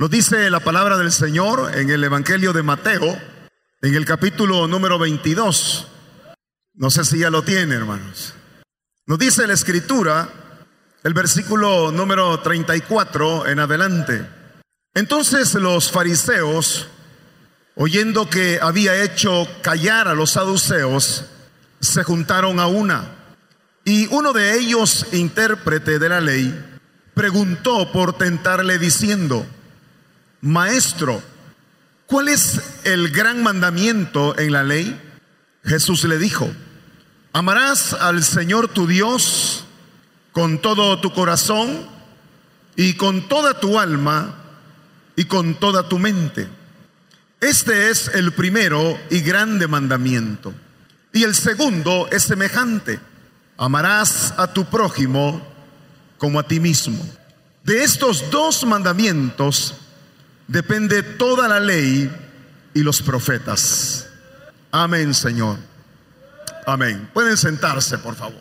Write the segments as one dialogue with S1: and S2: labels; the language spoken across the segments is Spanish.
S1: Lo dice la palabra del Señor en el Evangelio de Mateo, en el capítulo número 22. No sé si ya lo tiene, hermanos. Nos dice la escritura, el versículo número 34 en adelante. Entonces los fariseos, oyendo que había hecho callar a los saduceos, se juntaron a una. Y uno de ellos, intérprete de la ley, preguntó por tentarle diciendo, Maestro, ¿cuál es el gran mandamiento en la ley? Jesús le dijo, Amarás al Señor tu Dios con todo tu corazón y con toda tu alma y con toda tu mente. Este es el primero y grande mandamiento. Y el segundo es semejante. Amarás a tu prójimo como a ti mismo. De estos dos mandamientos depende toda la ley y los profetas. Amén, Señor. Amén. Pueden sentarse, por favor.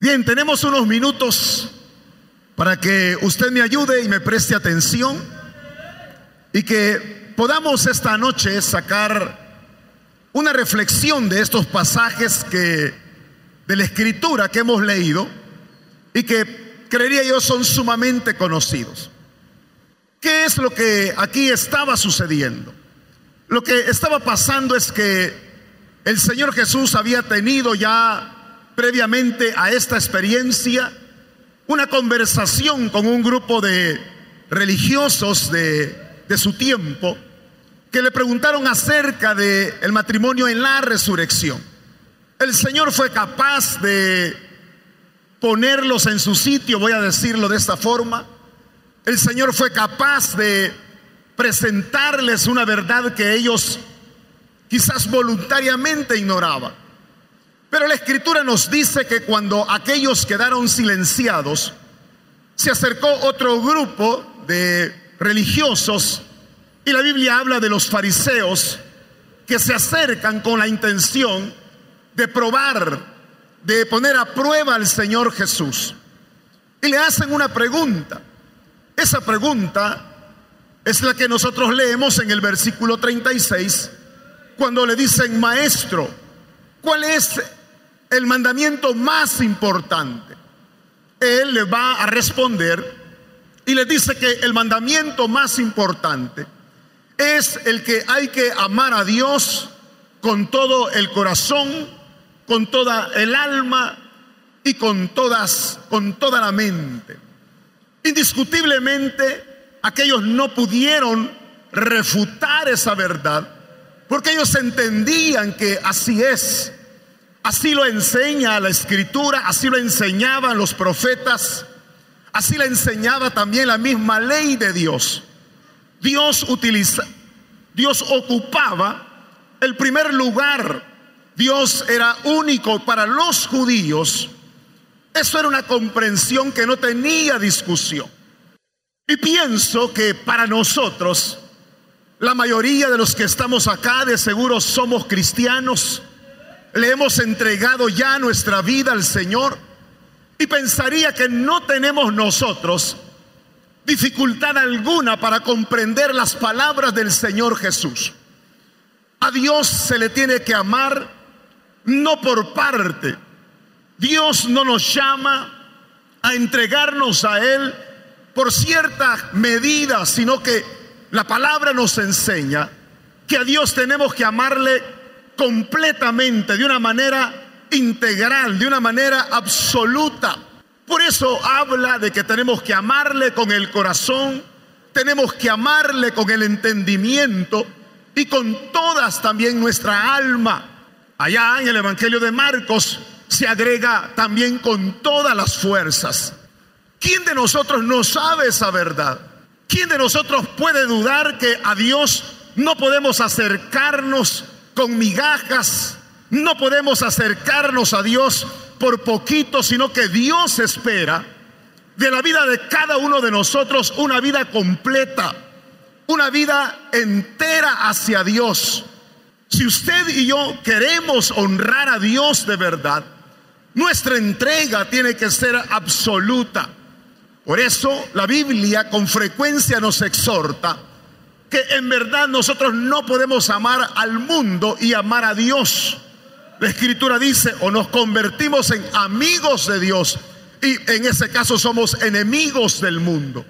S1: Bien, tenemos unos minutos para que usted me ayude y me preste atención y que podamos esta noche sacar una reflexión de estos pasajes que de la escritura que hemos leído y que creería yo son sumamente conocidos. ¿Qué es lo que aquí estaba sucediendo? Lo que estaba pasando es que el Señor Jesús había tenido ya previamente a esta experiencia una conversación con un grupo de religiosos de, su tiempo que le preguntaron acerca del el matrimonio en la resurrección. El Señor fue capaz de ponerlos en su sitio, voy a decirlo de esta forma. El Señor fue capaz de presentarles una verdad que ellos quizás voluntariamente ignoraba. Pero la escritura nos dice que cuando aquellos quedaron silenciados, se acercó otro grupo de religiosos y la Biblia habla de los fariseos que se acercan con la intención de probar, de poner a prueba al Señor Jesús. Y le hacen una pregunta. Esa pregunta es la que nosotros leemos en el versículo 36 cuando le dicen, maestro, ¿cuál es el mandamiento más importante? Él le va a responder y le dice que el mandamiento más importante es el que hay que amar a Dios con todo el corazón, con toda el alma y con todas con toda la mente. Indiscutiblemente aquellos no pudieron refutar esa verdad porque ellos entendían que así es. Así lo enseña la escritura, así lo enseñaban los profetas, así lo enseñaba también la misma ley de Dios. Dios utiliza, Dios ocupaba el primer lugar. Dios era único para los judíos. Eso era una comprensión que no tenía discusión. Y pienso que para nosotros la mayoría de los que estamos acá de seguro somos cristianos. Le hemos entregado ya nuestra vida al Señor. Y pensaría que no tenemos nosotros dificultad alguna para comprender las palabras del Señor Jesús. A Dios se le tiene que amar no por parte. Dios no nos llama a entregarnos a Él por cierta medida, sino que la palabra nos enseña que a Dios tenemos que amarle completamente, de una manera integral, de una manera absoluta. Por eso habla de que tenemos que amarle con el corazón, tenemos que amarle con el entendimiento y con todas también nuestra alma. Allá en el Evangelio de Marcos se agrega también con todas las fuerzas. ¿Quién de nosotros no sabe esa verdad? ¿Quién de nosotros puede dudar que a Dios no podemos acercarnos con migajas? No podemos acercarnos a Dios por poquito, sino que Dios espera de la vida de cada uno de nosotros una vida completa, una vida entera hacia Dios. Si usted y yo queremos honrar a Dios de verdad, nuestra entrega tiene que ser absoluta. Por eso la Biblia con frecuencia nos exhorta que en verdad nosotros no podemos amar al mundo y amar a Dios. La escritura dice, o nos convertimos en amigos de Dios y en ese caso somos enemigos del mundo.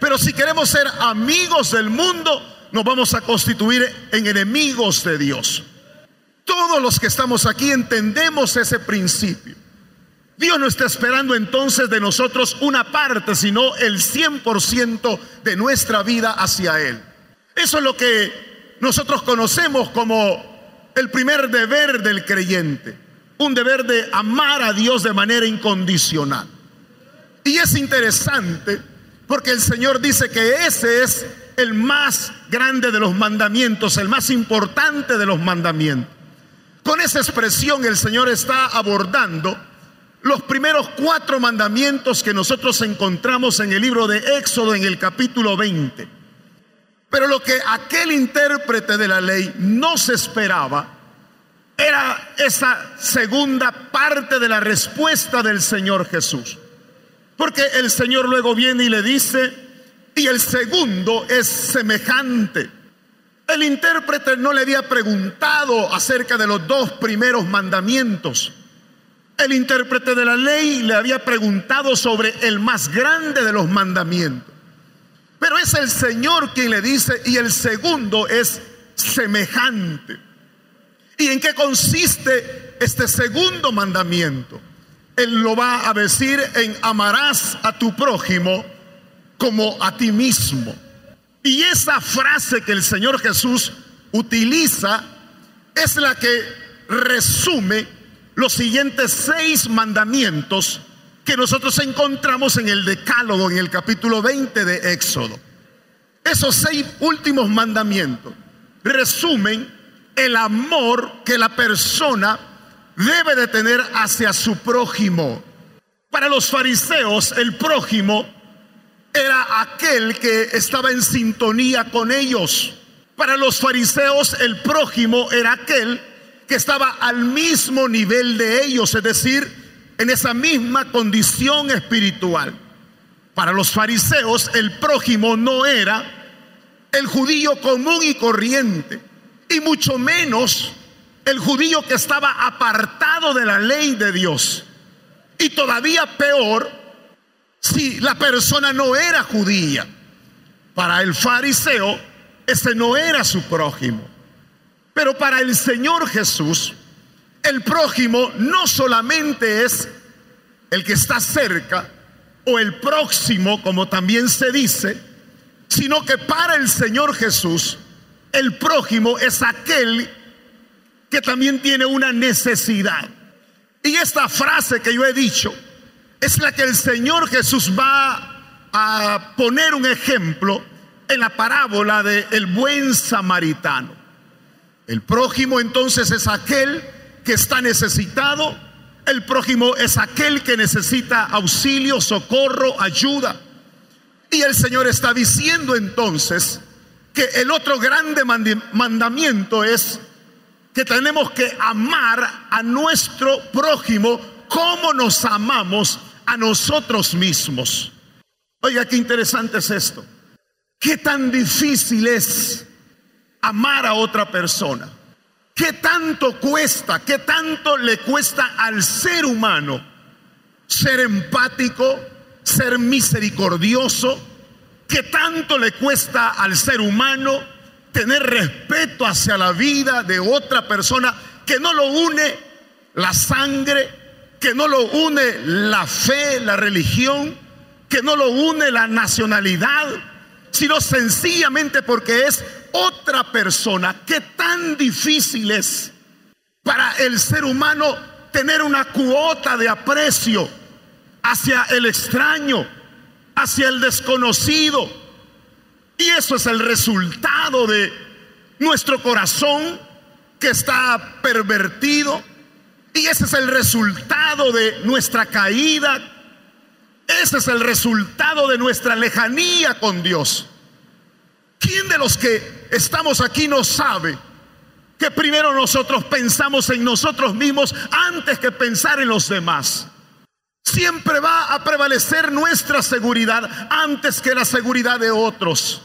S1: Pero si queremos ser amigos del mundo, nos vamos a constituir en enemigos de Dios. Todos los que estamos aquí entendemos ese principio. Dios no está esperando entonces de nosotros una parte, sino el 100% de nuestra vida hacia Él. Eso es lo que nosotros conocemos como el primer deber del creyente, un deber de amar a Dios de manera incondicional. Y es interesante porque el Señor dice que ese es el más grande de los mandamientos, el más importante de los mandamientos. Con esa expresión el Señor está abordando los primeros cuatro mandamientos que nosotros encontramos en el libro de Éxodo en el capítulo 20. Pero lo que aquel intérprete de la ley no se esperaba era esa segunda parte de la respuesta del Señor Jesús. Porque el Señor luego viene y le dice, y el segundo es semejante. El intérprete no le había preguntado acerca de los dos primeros mandamientos. El intérprete de la ley le había preguntado sobre el más grande de los mandamientos. Pero es el Señor quien le dice, y el segundo es semejante. ¿Y en qué consiste este segundo mandamiento? Él lo va a decir en amarás a tu prójimo como a ti mismo. Y esa frase que el Señor Jesús utiliza es la que resume los siguientes seis mandamientos que nosotros encontramos en el Decálogo, en el capítulo 20 de Éxodo. Esos seis últimos mandamientos resumen el amor que la persona debe de tener hacia su prójimo. Para los fariseos, el prójimo era aquel que estaba en sintonía con ellos. Para los fariseos, el prójimo era aquel que estaba al mismo nivel de ellos, es decir, en esa misma condición espiritual. Para los fariseos, el prójimo no era el judío común y corriente, y mucho menos el judío que estaba apartado de la ley de Dios. Y todavía peor, si la persona no era judía. Para el fariseo, ese no era su prójimo. Pero para el Señor Jesús, el prójimo no solamente es el que está cerca o el próximo, como también se dice, sino que para el Señor Jesús, el prójimo es aquel que también tiene una necesidad. Y esta frase que yo he dicho es la que el Señor Jesús va a poner un ejemplo en la parábola de el buen samaritano. El prójimo entonces es aquel que está necesitado. El prójimo es aquel que necesita auxilio, socorro, ayuda. Y el Señor está diciendo entonces que el otro grande mandamiento es que tenemos que amar a nuestro prójimo como nos amamos a nosotros mismos. Oiga, qué interesante es esto. Qué tan difícil es amar a otra persona. Qué tanto cuesta, qué tanto le cuesta al ser humano ser empático, ser misericordioso. Qué tanto le cuesta al ser humano tener respeto hacia la vida de otra persona que no lo une la sangre, que no lo une la fe, la religión, que no lo une la nacionalidad, sino sencillamente porque es otra persona. Qué tan difícil es para el ser humano tener una cuota de aprecio hacia el extraño, hacia el desconocido y eso es el resultado de nuestro corazón que está pervertido. Y ese es el resultado de nuestra caída. Ese es el resultado de nuestra lejanía con Dios. ¿Quién de los que estamos aquí no sabe que primero nosotros pensamos en nosotros mismos antes que pensar en los demás? Siempre va a prevalecer nuestra seguridad antes que la seguridad de otros.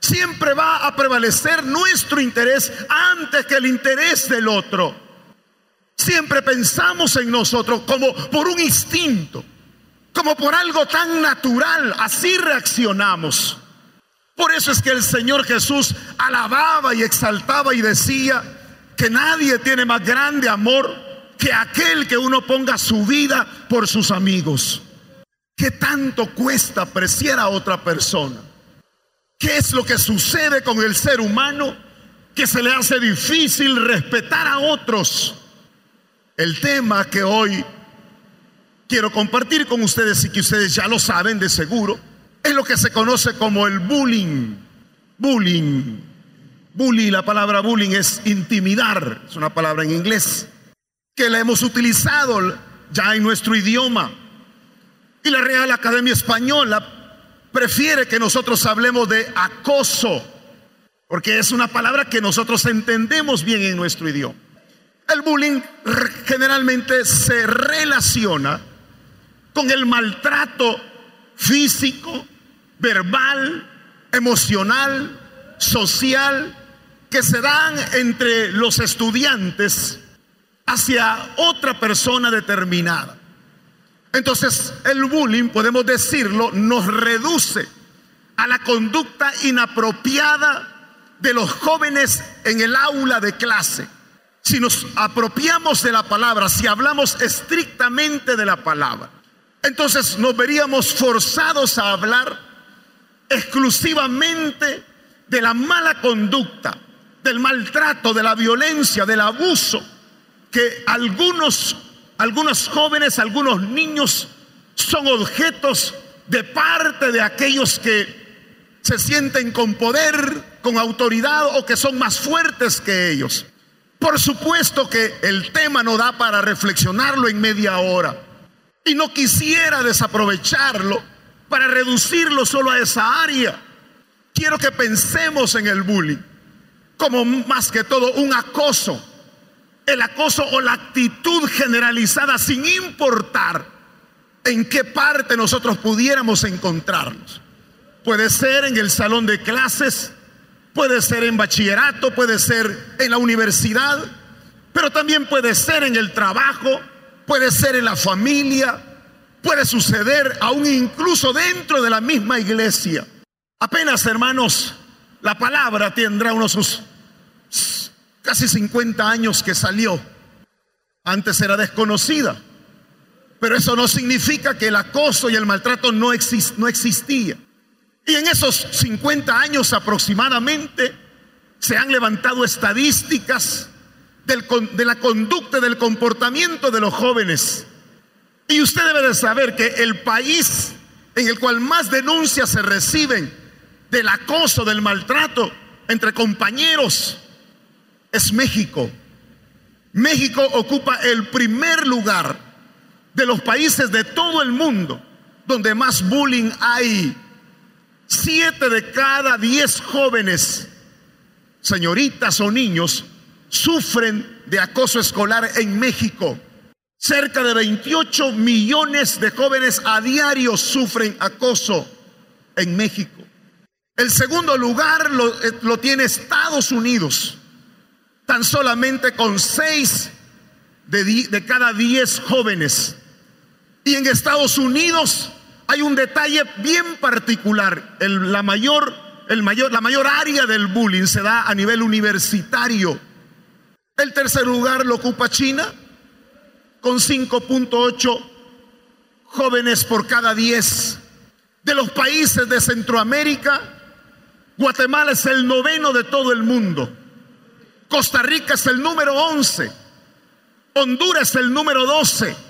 S1: Siempre va a prevalecer nuestro interés antes que el interés del otro. Siempre pensamos en nosotros como por un instinto, como por algo tan natural. Así reaccionamos. Por eso es que el Señor Jesús alababa y exaltaba y decía que nadie tiene más grande amor que aquel que uno ponga su vida por sus amigos. ¿Qué tanto cuesta apreciar a otra persona? ¿Qué es lo que sucede con el ser humano que se le hace difícil respetar a otros? El tema que hoy quiero compartir con ustedes y que ustedes ya lo saben de seguro es lo que se conoce como el bullying. Bullying. Bullying, la palabra bullying es intimidar, es una palabra en inglés, que la hemos utilizado ya en nuestro idioma. Y la Real Academia Española prefiere que nosotros hablemos de acoso, porque es una palabra que nosotros entendemos bien en nuestro idioma. El bullying generalmente se relaciona con el maltrato físico, verbal, emocional, social, que se dan entre los estudiantes hacia otra persona determinada. Entonces, el bullying, podemos decirlo, nos reduce a la conducta inapropiada de los jóvenes en el aula de clase. Si nos apropiamos de la palabra, si hablamos estrictamente de la palabra, entonces nos veríamos forzados a hablar exclusivamente de la mala conducta, del maltrato, de la violencia, del abuso que algunos, algunos jóvenes, algunos niños son objetos de parte de aquellos que se sienten con poder, con autoridad o que son más fuertes que ellos. Por supuesto que el tema no da para reflexionarlo en media hora. Y no quisiera desaprovecharlo para reducirlo solo a esa área. Quiero que pensemos en el bullying como más que todo un acoso. El acoso o la actitud generalizada sin importar en qué parte nosotros pudiéramos encontrarnos. Puede ser en el salón de clases, puede ser en bachillerato, puede ser en la universidad, pero también puede ser en el trabajo, puede ser en la familia, puede suceder aún incluso dentro de la misma iglesia. Apenas, hermanos, la palabra tendrá unos sus casi 50 años que salió. Antes era desconocida. Pero eso no significa que el acoso y el maltrato no, no existía. Y en esos 50 años aproximadamente se han levantado estadísticas de la conducta, del comportamiento de los jóvenes. Y usted debe de saber que el país en el cual más denuncias se reciben del acoso, del maltrato entre compañeros, es México. México ocupa el primer lugar de los países de todo el mundo donde más bullying hay. Siete de cada diez jóvenes, señoritas o niños, sufren de acoso escolar en México. Cerca de 28 millones de jóvenes a diario sufren acoso en México. El segundo lugar lo, eh, tiene Estados Unidos tan solamente con seis de, cada diez jóvenes. Y en Estados Unidos hay un detalle bien particular. la, mayor, el mayor, la mayor área del bullying se da a nivel universitario. El tercer lugar lo ocupa China, con 5.8 jóvenes por cada 10. De los países de Centroamérica, Guatemala es el noveno de todo el mundo. Costa Rica es el número 11. Honduras es el número 12.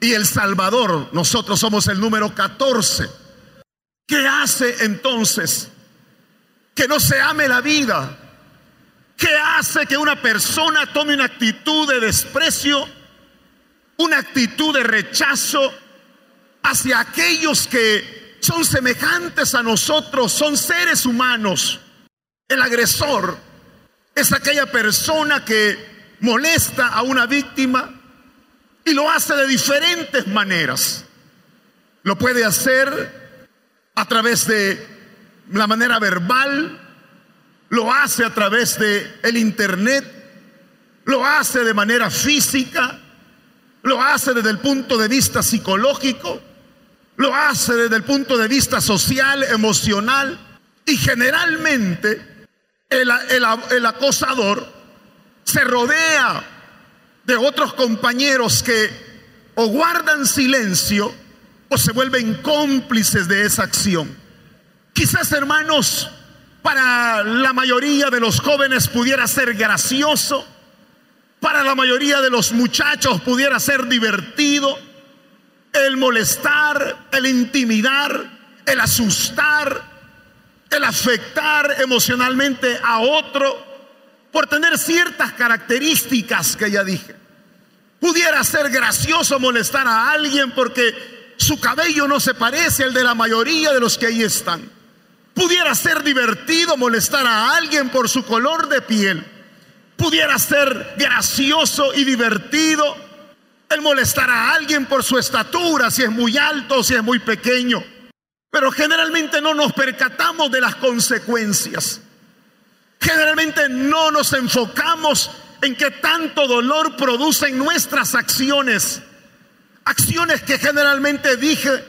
S1: Y El Salvador, nosotros somos el número 14. ¿Qué hace entonces que no se ame la vida? ¿Qué hace que una persona tome una actitud de desprecio, una actitud de rechazo hacia aquellos que son semejantes a nosotros, son seres humanos? El agresor es aquella persona que molesta a una víctima Y lo hace de diferentes maneras. Lo puede hacer a través de la manera verbal, lo hace a través de el internet, lo hace de manera física, lo hace desde el punto de vista psicológico, lo hace desde el punto de vista social, emocional y generalmente el, el acosador se rodea de otros compañeros que o guardan silencio o se vuelven cómplices de esa acción. Quizás, hermanos, para la mayoría de los jóvenes pudiera ser gracioso, para la mayoría de los muchachos pudiera ser divertido el molestar, el intimidar, el asustar, el afectar emocionalmente a otro por tener ciertas características que ya dije. Pudiera ser gracioso molestar a alguien porque su cabello no se parece al de la mayoría de los que ahí están. Pudiera ser divertido molestar a alguien por su color de piel. Pudiera ser gracioso y divertido el molestar a alguien por su estatura, si es muy alto o si es muy pequeño. Pero generalmente no nos percatamos de las consecuencias. Generalmente no nos enfocamos en qué tanto dolor producen nuestras acciones. Acciones que generalmente dije,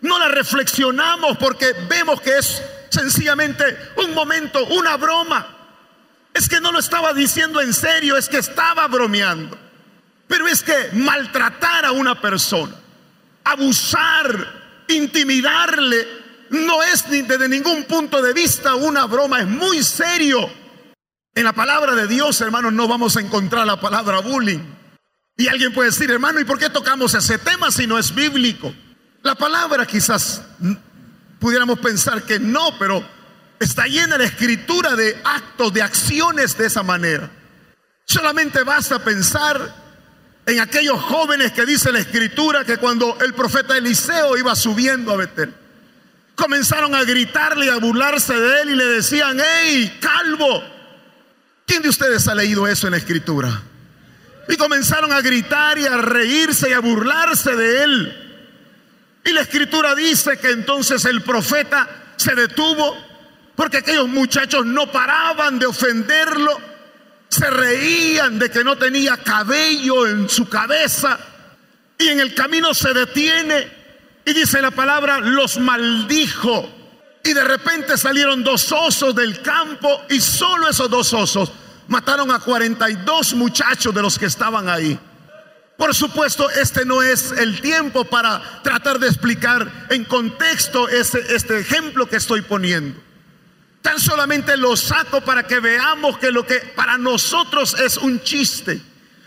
S1: no las reflexionamos porque vemos que es sencillamente un momento, una broma. Es que no lo estaba diciendo en serio, es que estaba bromeando. Pero es que maltratar a una persona, abusar, intimidarle, no es desde ningún punto de vista una broma, es muy serio. En la palabra de Dios, hermanos, no vamos a encontrar la palabra bullying. Y alguien puede decir, hermano, ¿y por qué tocamos ese tema si no es bíblico? La palabra quizás pudiéramos pensar que no, pero está llena la escritura de actos, de acciones de esa manera. Solamente basta pensar en aquellos jóvenes que dice la escritura que cuando el profeta Eliseo iba subiendo a Betel, comenzaron a gritarle a burlarse de él y le decían, hey, calvo, ¿quién de ustedes ha leído eso en la escritura? Y comenzaron a gritar y a reírse y a burlarse de él. Y la escritura dice que entonces el profeta se detuvo porque aquellos muchachos no paraban de ofenderlo, se reían de que no tenía cabello en su cabeza y en el camino se detiene y dice la palabra, los maldijo. Y de repente salieron dos osos del campo y solo esos dos osos mataron a 42 muchachos de los que estaban ahí. Por supuesto, este no es el tiempo para tratar de explicar en contexto este, este ejemplo que estoy poniendo. Tan solamente lo saco para que veamos que lo que para nosotros es un chiste,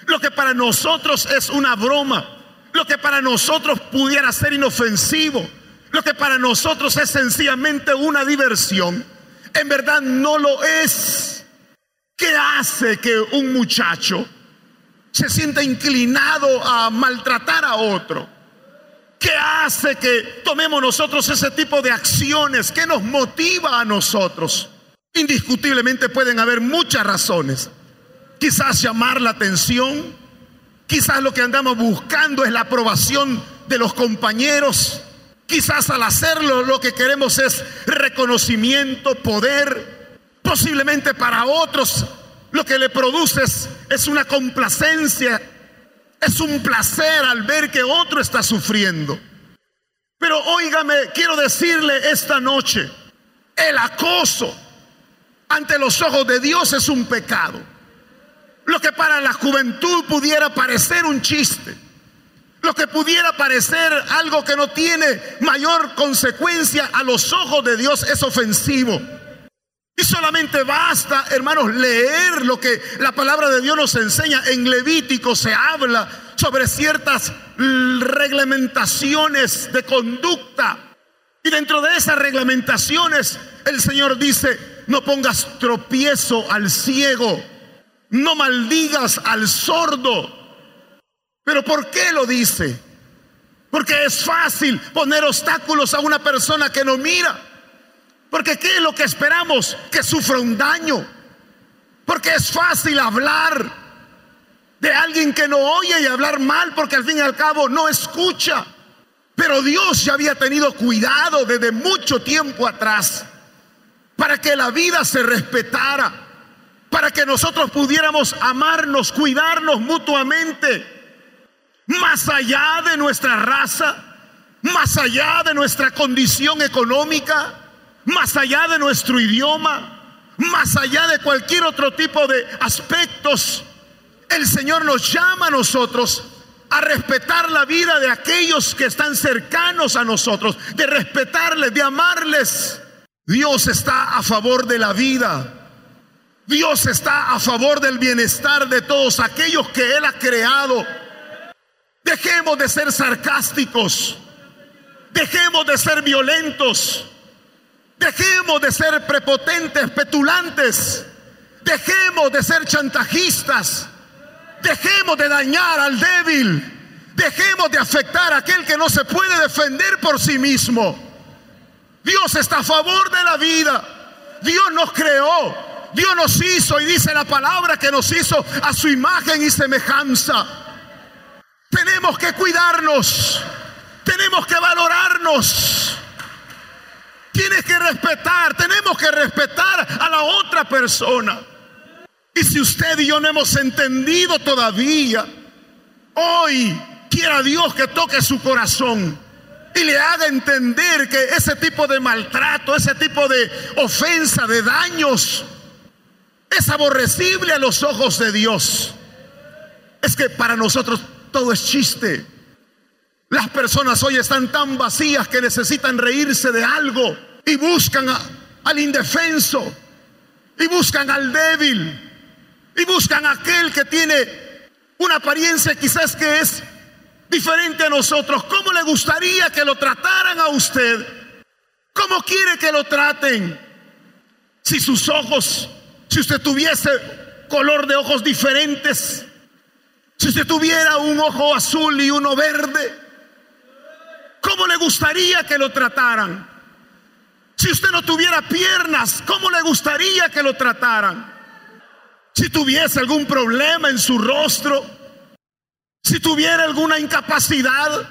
S1: lo que para nosotros es una broma, lo que para nosotros pudiera ser inofensivo, lo que para nosotros es sencillamente una diversión, en verdad no lo es. ¿Qué hace que un muchacho se siente inclinado a maltratar a otro? ¿Qué hace que tomemos nosotros ese tipo de acciones? ¿Qué nos motiva a nosotros? Indiscutiblemente pueden haber muchas razones. Quizás llamar la atención, quizás lo que andamos buscando es la aprobación de los compañeros, quizás al hacerlo lo que queremos es reconocimiento, poder, posiblemente para otros lo que le produce es, una complacencia, es un placer al ver que otro está sufriendo. Pero óigame, quiero decirle esta noche, el acoso ante los ojos de Dios es un pecado. Lo que para la juventud pudiera parecer un chiste, lo que pudiera parecer algo que no tiene mayor consecuencia a los ojos de Dios es ofensivo. Y solamente basta, hermanos, leer lo que la palabra de Dios nos enseña. En Levítico se habla sobre ciertas reglamentaciones de conducta. Y dentro de esas reglamentaciones el Señor dice, no pongas tropiezo al ciego, no maldigas al sordo. Pero ¿por qué lo dice? Porque es fácil poner obstáculos a una persona que no mira. Porque ¿qué es lo que esperamos? Que sufra un daño. Porque es fácil hablar. de alguien que no oye y hablar mal porque al fin y al cabo no escucha. Pero Dios ya había tenido cuidado desde mucho tiempo atrás para que la vida se respetara, para que nosotros pudiéramos amarnos, cuidarnos mutuamente, más allá de nuestra raza, más allá de nuestra condición económica, más allá de nuestro idioma, más allá de cualquier otro tipo de aspectos. El Señor nos llama a nosotros a respetar la vida de aquellos que están cercanos a nosotros, de respetarles, de amarles. Dios está a favor de la vida. Dios está a favor del bienestar de todos aquellos que Él ha creado. Dejemos de ser sarcásticos. Dejemos de ser violentos. Dejemos de ser prepotentes, petulantes. Dejemos de ser chantajistas. Dejemos de dañar al débil. Dejemos de afectar a aquel que no se puede defender por sí mismo. Dios está a favor de la vida. Dios nos creó. Dios nos hizo y dice la palabra que nos hizo a su imagen y semejanza. Tenemos que cuidarnos. Tenemos que valorarnos. Tienes que respetar. Tenemos que respetar a la otra persona. Y si usted y yo no hemos entendido todavía, hoy quiera Dios que toque su corazón y le haga entender que ese tipo de maltrato, ese tipo de ofensa, de daños, es aborrecible a los ojos de Dios. Es que para nosotros todo es chiste. Las personas hoy están tan vacías que necesitan reírse de algo y buscan al indefenso y buscan al débil y buscan a aquel que tiene una apariencia quizás que es diferente a nosotros. ¿Cómo le gustaría que lo trataran a usted? ¿Cómo quiere que lo traten? Si sus ojos, si usted tuviese color de ojos diferentes, si usted tuviera un ojo azul y uno verde, ¿cómo le gustaría que lo trataran? Si usted no tuviera piernas, ¿cómo le gustaría que lo trataran? si tuviese algún problema en su rostro, si tuviera alguna incapacidad,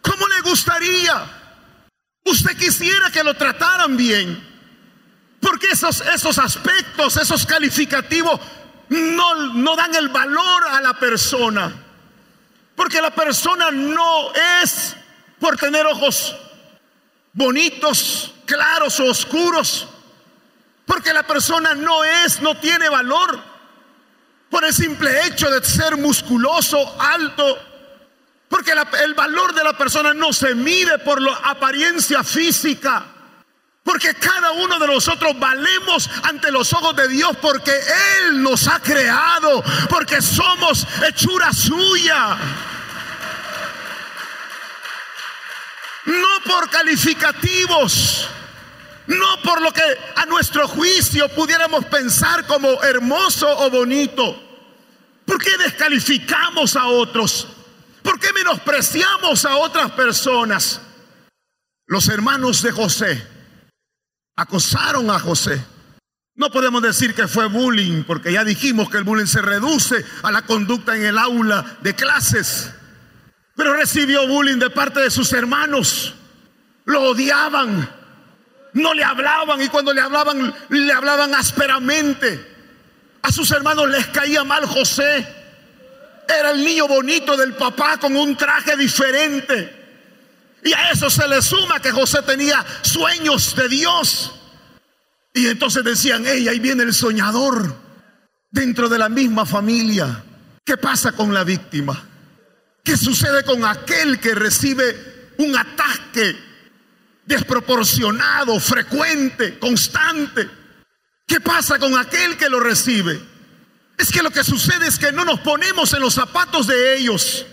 S1: ¿cómo le gustaría? Usted quisiera que lo trataran bien. Porque esos, esos aspectos, esos calificativos no, no dan el valor a la persona. Porque la persona no es por tener ojos bonitos, claros o oscuros. Porque la persona no es, no tiene valor por el simple hecho de ser musculoso, alto. Porque el valor de la persona no se mide por la apariencia física. Porque cada uno de nosotros valemos ante los ojos de Dios porque Él nos ha creado, porque somos hechura suya. No por calificativos, no por lo que a nuestro juicio pudiéramos pensar como hermoso o bonito. ¿Por qué descalificamos a otros? ¿Por qué menospreciamos a otras personas? Los hermanos de José acosaron a José. No podemos decir que fue bullying, porque ya dijimos que el bullying se reduce a la conducta en el aula de clases. Pero recibió bullying de parte de sus hermanos. Lo odiaban, no le hablaban y cuando le hablaban, le hablaban ásperamente. A sus hermanos les caía mal José. Era el niño bonito del papá con un traje diferente. Y a eso se le suma que José tenía sueños de Dios. Y entonces decían, hey, ahí viene el soñador dentro de la misma familia. ¿Qué pasa con la víctima? ¿Qué sucede con aquel que recibe un ataque desproporcionado, frecuente, constante. ¿Qué pasa con aquel que lo recibe? Es que lo que sucede es que no nos ponemos en los zapatos de ellos.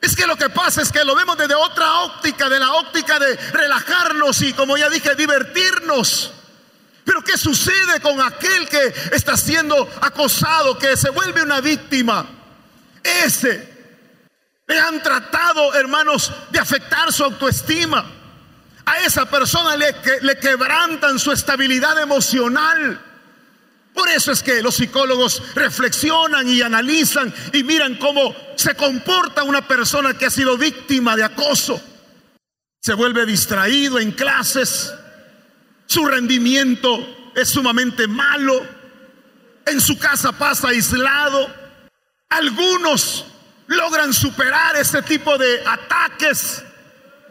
S1: Es que lo que pasa es que lo vemos desde otra óptica, de la óptica de relajarnos y como ya dije, divertirnos. Pero ¿qué sucede con aquel que está siendo acosado, que se vuelve una víctima? Ese le han tratado, hermanos, de afectar su autoestima a esa persona le, le quebrantan su estabilidad emocional. Por eso es que los psicólogos reflexionan y analizan y miran cómo se comporta una persona que ha sido víctima de acoso. Se vuelve distraído en clases, su rendimiento es sumamente malo, en su casa pasa aislado. Algunos logran superar ese tipo de ataques,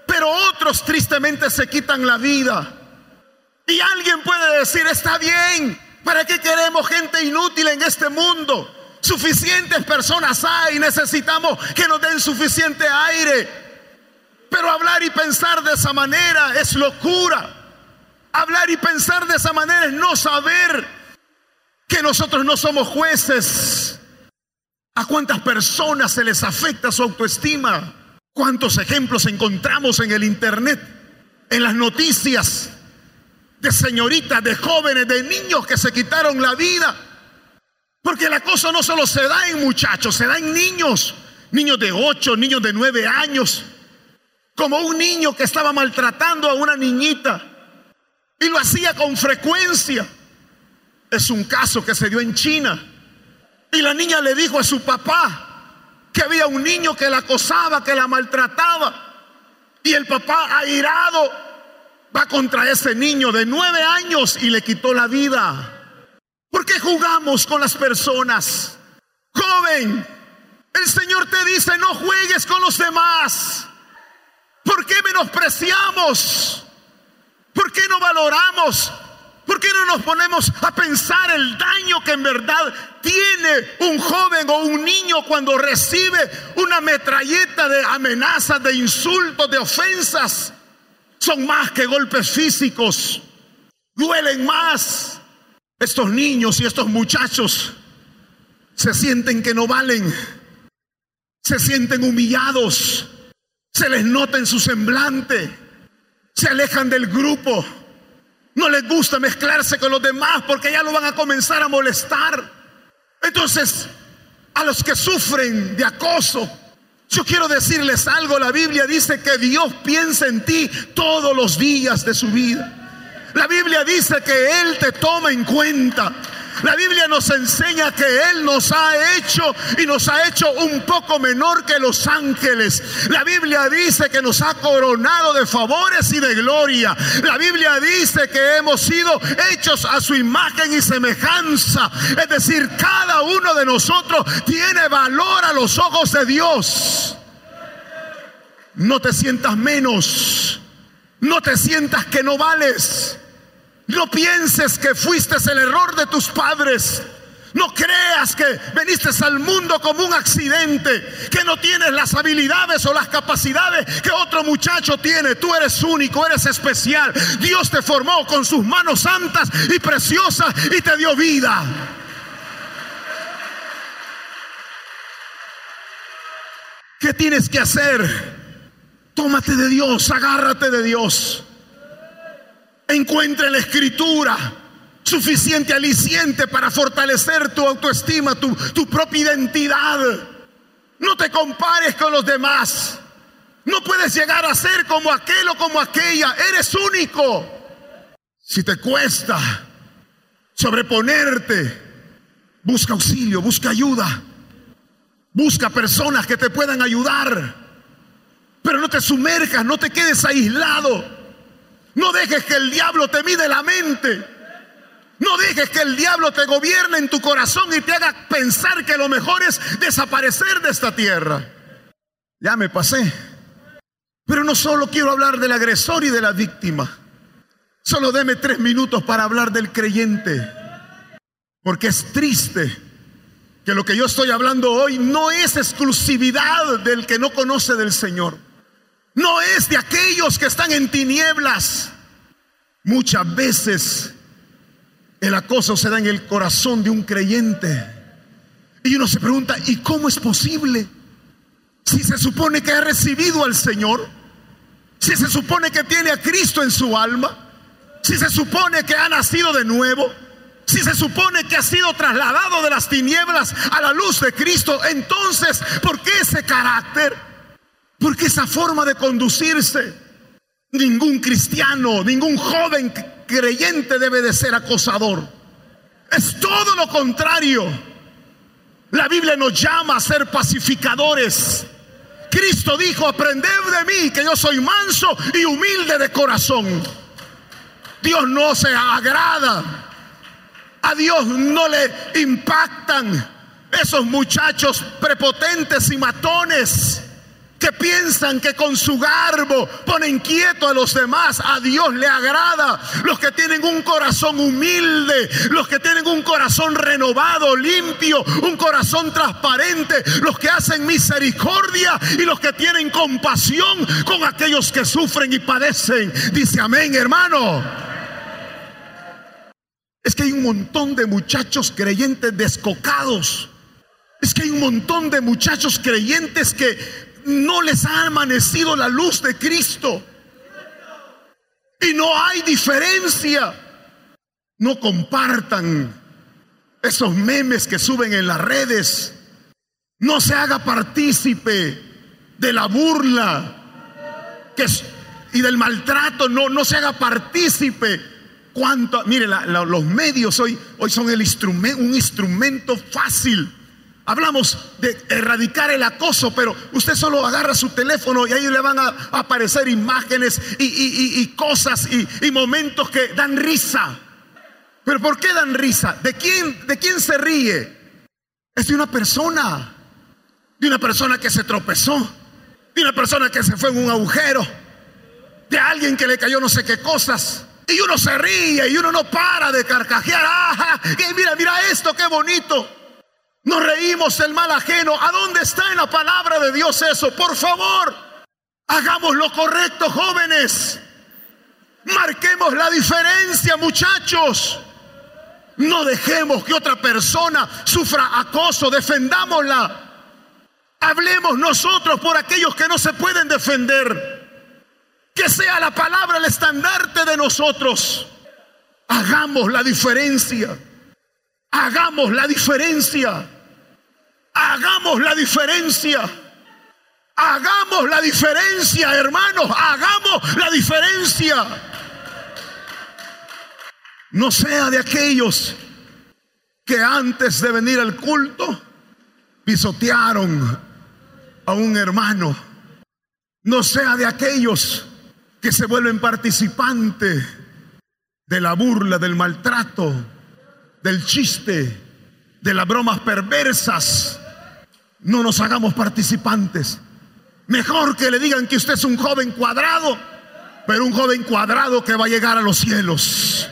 S1: pero otros tristemente se quitan la vida. Y alguien puede decir, está bien, ¿para qué queremos gente inútil en este mundo? Suficientes personas hay, necesitamos que nos den suficiente aire. Pero hablar y pensar de esa manera es locura. Hablar y pensar de esa manera es no saber que nosotros no somos jueces. ¿A cuántas personas se les afecta su autoestima? ¿Cuántos ejemplos encontramos en el Internet, en las noticias de señoritas, de jóvenes, de niños que se quitaron la vida? Porque el acoso no solo se da en muchachos, se da en niños, niños de 8, niños de 9 años, como un niño que estaba maltratando a una niñita y lo hacía con frecuencia. Es un caso que se dio en China. Y la niña le dijo a su papá que había un niño que la acosaba, que la maltrataba. Y el papá, airado, va contra ese niño de nueve años y le quitó la vida. ¿Por qué jugamos con las personas? Joven, el Señor te dice, no juegues con los demás. ¿Por qué menospreciamos? ¿Por qué no valoramos? ¿Por qué no nos ponemos a pensar el daño que en verdad tiene un joven o un niño cuando recibe una metralleta de amenazas, de insultos, de ofensas? Son más que golpes físicos. Duelen más. Estos niños y estos muchachos se sienten que no valen. Se sienten humillados. Se les nota en su semblante. Se alejan del grupo no les gusta mezclarse con los demás porque ya lo van a comenzar a molestar. Entonces, a los que sufren de acoso, yo quiero decirles algo. La Biblia dice que Dios piensa en ti todos los días de su vida. La Biblia dice que Él te toma en cuenta. La Biblia nos enseña que Él nos ha hecho y nos ha hecho un poco menor que los ángeles. La Biblia dice que nos ha coronado de favores y de gloria. La Biblia dice que hemos sido hechos a su imagen y semejanza. Es decir, cada uno de nosotros tiene valor a los ojos de Dios. No te sientas menos. No te sientas que no vales. No pienses que fuiste el error de tus padres. No creas que viniste al mundo como un accidente, que no tienes las habilidades o las capacidades que otro muchacho tiene. Tú eres único, eres especial. Dios te formó con sus manos santas y preciosas y te dio vida. ¿Qué tienes que hacer? Tómate de Dios, agárrate de Dios. Encuentra en la escritura suficiente aliciente para fortalecer tu autoestima, tu, tu propia identidad. No te compares con los demás. No puedes llegar a ser como aquel o como aquella. Eres único. Si te cuesta sobreponerte, busca auxilio, busca ayuda. Busca personas que te puedan ayudar. Pero no te sumerjas, no te quedes aislado. No dejes que el diablo te mide la mente. No dejes que el diablo te gobierne en tu corazón y te haga pensar que lo mejor es desaparecer de esta tierra. Ya me pasé. Pero no solo quiero hablar del agresor y de la víctima. Solo deme tres minutos para hablar del creyente. Porque es triste que lo que yo estoy hablando hoy no es exclusividad del que no conoce del Señor. No es de aquellos que están en tinieblas. Muchas veces el acoso se da en el corazón de un creyente. Y uno se pregunta, ¿y cómo es posible? Si se supone que ha recibido al Señor, si se supone que tiene a Cristo en su alma, si se supone que ha nacido de nuevo, si se supone que ha sido trasladado de las tinieblas a la luz de Cristo, entonces, ¿por qué ese carácter? Porque esa forma de conducirse, ningún cristiano, ningún joven creyente debe de ser acosador. Es todo lo contrario. La Biblia nos llama a ser pacificadores. Cristo dijo, aprended de mí, que yo soy manso y humilde de corazón. Dios no se agrada. A Dios no le impactan esos muchachos prepotentes y matones que piensan que con su garbo ponen quieto a los demás, a Dios le agrada. Los que tienen un corazón humilde, los que tienen un corazón renovado, limpio, un corazón transparente, los que hacen misericordia y los que tienen compasión con aquellos que sufren y padecen. Dice amén, hermano. Es que hay un montón de muchachos creyentes descocados. Es que hay un montón de muchachos creyentes que no les ha amanecido la luz de Cristo. Y no hay diferencia. No compartan esos memes que suben en las redes. No se haga partícipe de la burla que, y del maltrato. No, no se haga partícipe. Cuánto, mire, los medios hoy, hoy son el instrumento, un instrumento fácil Hablamos de erradicar el acoso, pero usted solo agarra su teléfono y ahí le van a aparecer imágenes y, cosas y, momentos que dan risa. Pero ¿por qué dan risa? ¿De quién, ¿De quién se ríe? Es de una persona, de una persona que se tropezó, de una persona que se fue en un agujero, de alguien que le cayó no sé qué cosas. Y uno se ríe y uno no para de carcajear. ¡Ah! mira, mira esto, qué bonito. Nos reímos del mal ajeno. ¿A dónde está en la palabra de Dios eso? Por favor, hagamos lo correcto, jóvenes. Marquemos la diferencia, muchachos. No dejemos que otra persona sufra acoso, defendámosla. Hablemos nosotros por aquellos que no se pueden defender. Que sea la palabra el estandarte de nosotros. Hagamos la diferencia. Hagamos la diferencia. Hagamos la diferencia. Hagamos la diferencia, hermanos. Hagamos la diferencia. No sea de aquellos que antes de venir al culto pisotearon a un hermano. No sea de aquellos que se vuelven participantes de la burla, del maltrato, del chiste, de las bromas perversas, no nos hagamos participantes. Mejor que le digan que usted es un joven cuadrado, pero un joven cuadrado que va a llegar a los cielos.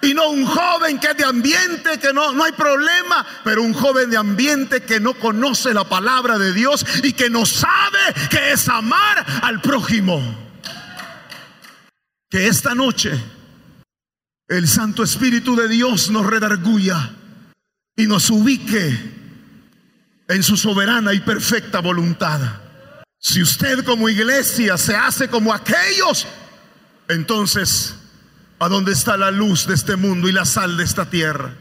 S1: Y no un joven que es de ambiente, que no, no hay problema, pero un joven de ambiente que no conoce la palabra de Dios y que no sabe que es amar al prójimo. Que esta noche el Santo Espíritu de Dios nos redarguya y nos ubique en su soberana y perfecta voluntad. Si usted como iglesia se hace como aquellos, entonces, ¿a dónde está la luz de este mundo y la sal de esta tierra?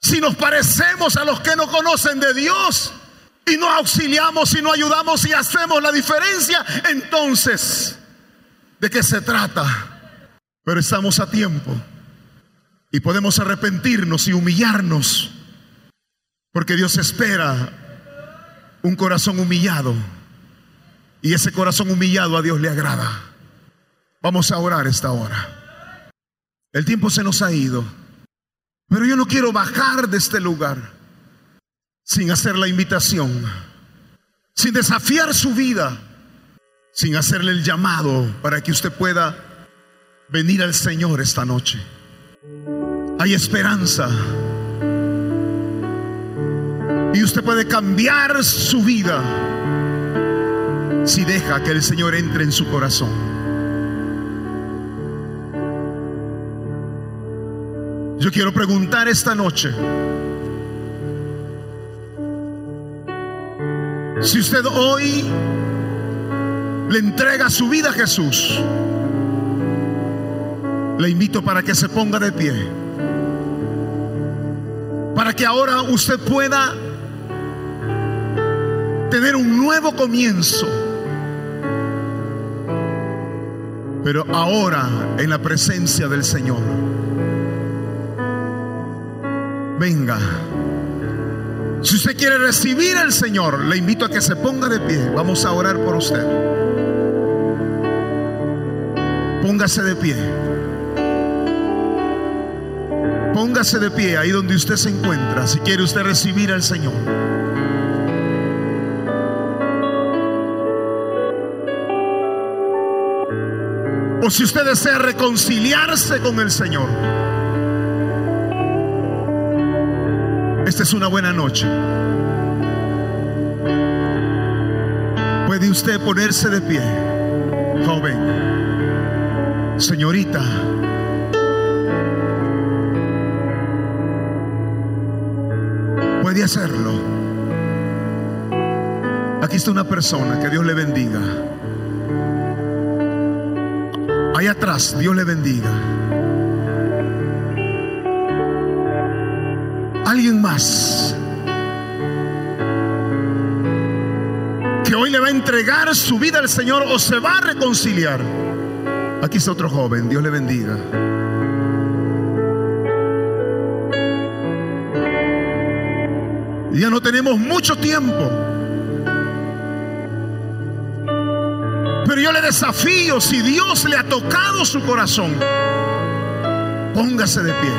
S1: Si nos parecemos a los que no conocen de Dios y no auxiliamos y no ayudamos y hacemos la diferencia, entonces, ¿de qué se trata? Pero estamos a tiempo y podemos arrepentirnos y humillarnos, porque Dios espera un corazón humillado. Y ese corazón humillado a Dios le agrada. Vamos a orar esta hora. El tiempo se nos ha ido. Pero yo no quiero bajar de este lugar sin hacer la invitación, sin desafiar su vida, sin hacerle el llamado para que usted pueda venir al Señor esta noche. Hay esperanza. Y usted puede cambiar su vida si deja que el Señor entre en su corazón. Yo quiero preguntar esta noche, si usted hoy le entrega su vida a Jesús, le invito para que se ponga de pie, para que ahora usted pueda tener un nuevo comienzo. Pero ahora en la presencia del Señor. venga. Si usted quiere recibir al Señor, le invito a que se ponga de pie. Vamos a orar por usted. Póngase de pie. Póngase de pie ahí donde usted se encuentra, si quiere usted recibir al Señor. Si usted desea reconciliarse con el Señor. Esta es una buena noche. Puede usted ponerse de pie, joven, señorita. Puede hacerlo. Aquí está una persona, que Dios le bendiga. Atrás, Dios le bendiga. Alguien más que hoy le va a entregar su vida al Señor o se va a reconciliar. Aquí está otro joven, Dios le bendiga. Ya no tenemos mucho tiempo. Le desafío, si Dios le ha tocado su corazón, póngase de pie.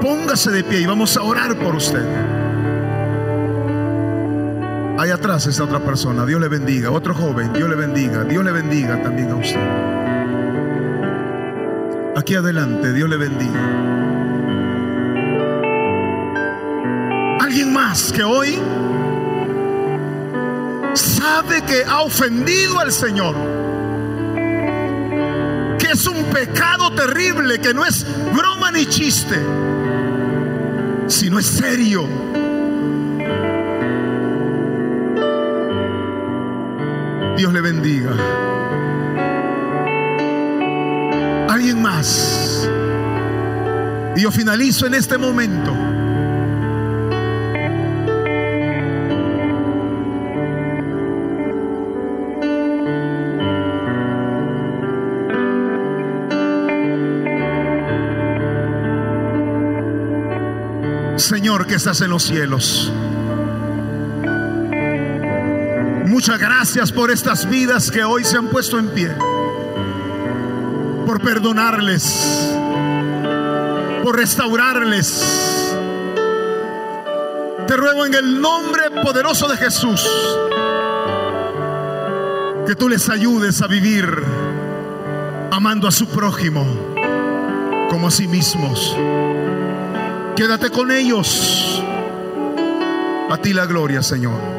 S1: Póngase de pie y vamos a orar por usted. Ahí atrás está otra persona. Dios le bendiga. Otro joven. Dios le bendiga. Dios le bendiga también a usted. Aquí adelante. Dios le bendiga. Alguien más que hoy sabe que ha ofendido al Señor. Que es un pecado terrible, que no es broma ni chiste, sino es serio. Dios le bendiga. Alguien más. Y yo finalizo en este momento. Que estás en los cielos. Muchas gracias por estas vidas que hoy se han puesto en pie. Por perdonarles. Por restaurarles. Te ruego en el nombre poderoso de Jesús que tú les ayudes a vivir amando a su prójimo como a sí mismos. Quédate con ellos. A ti la gloria, Señor.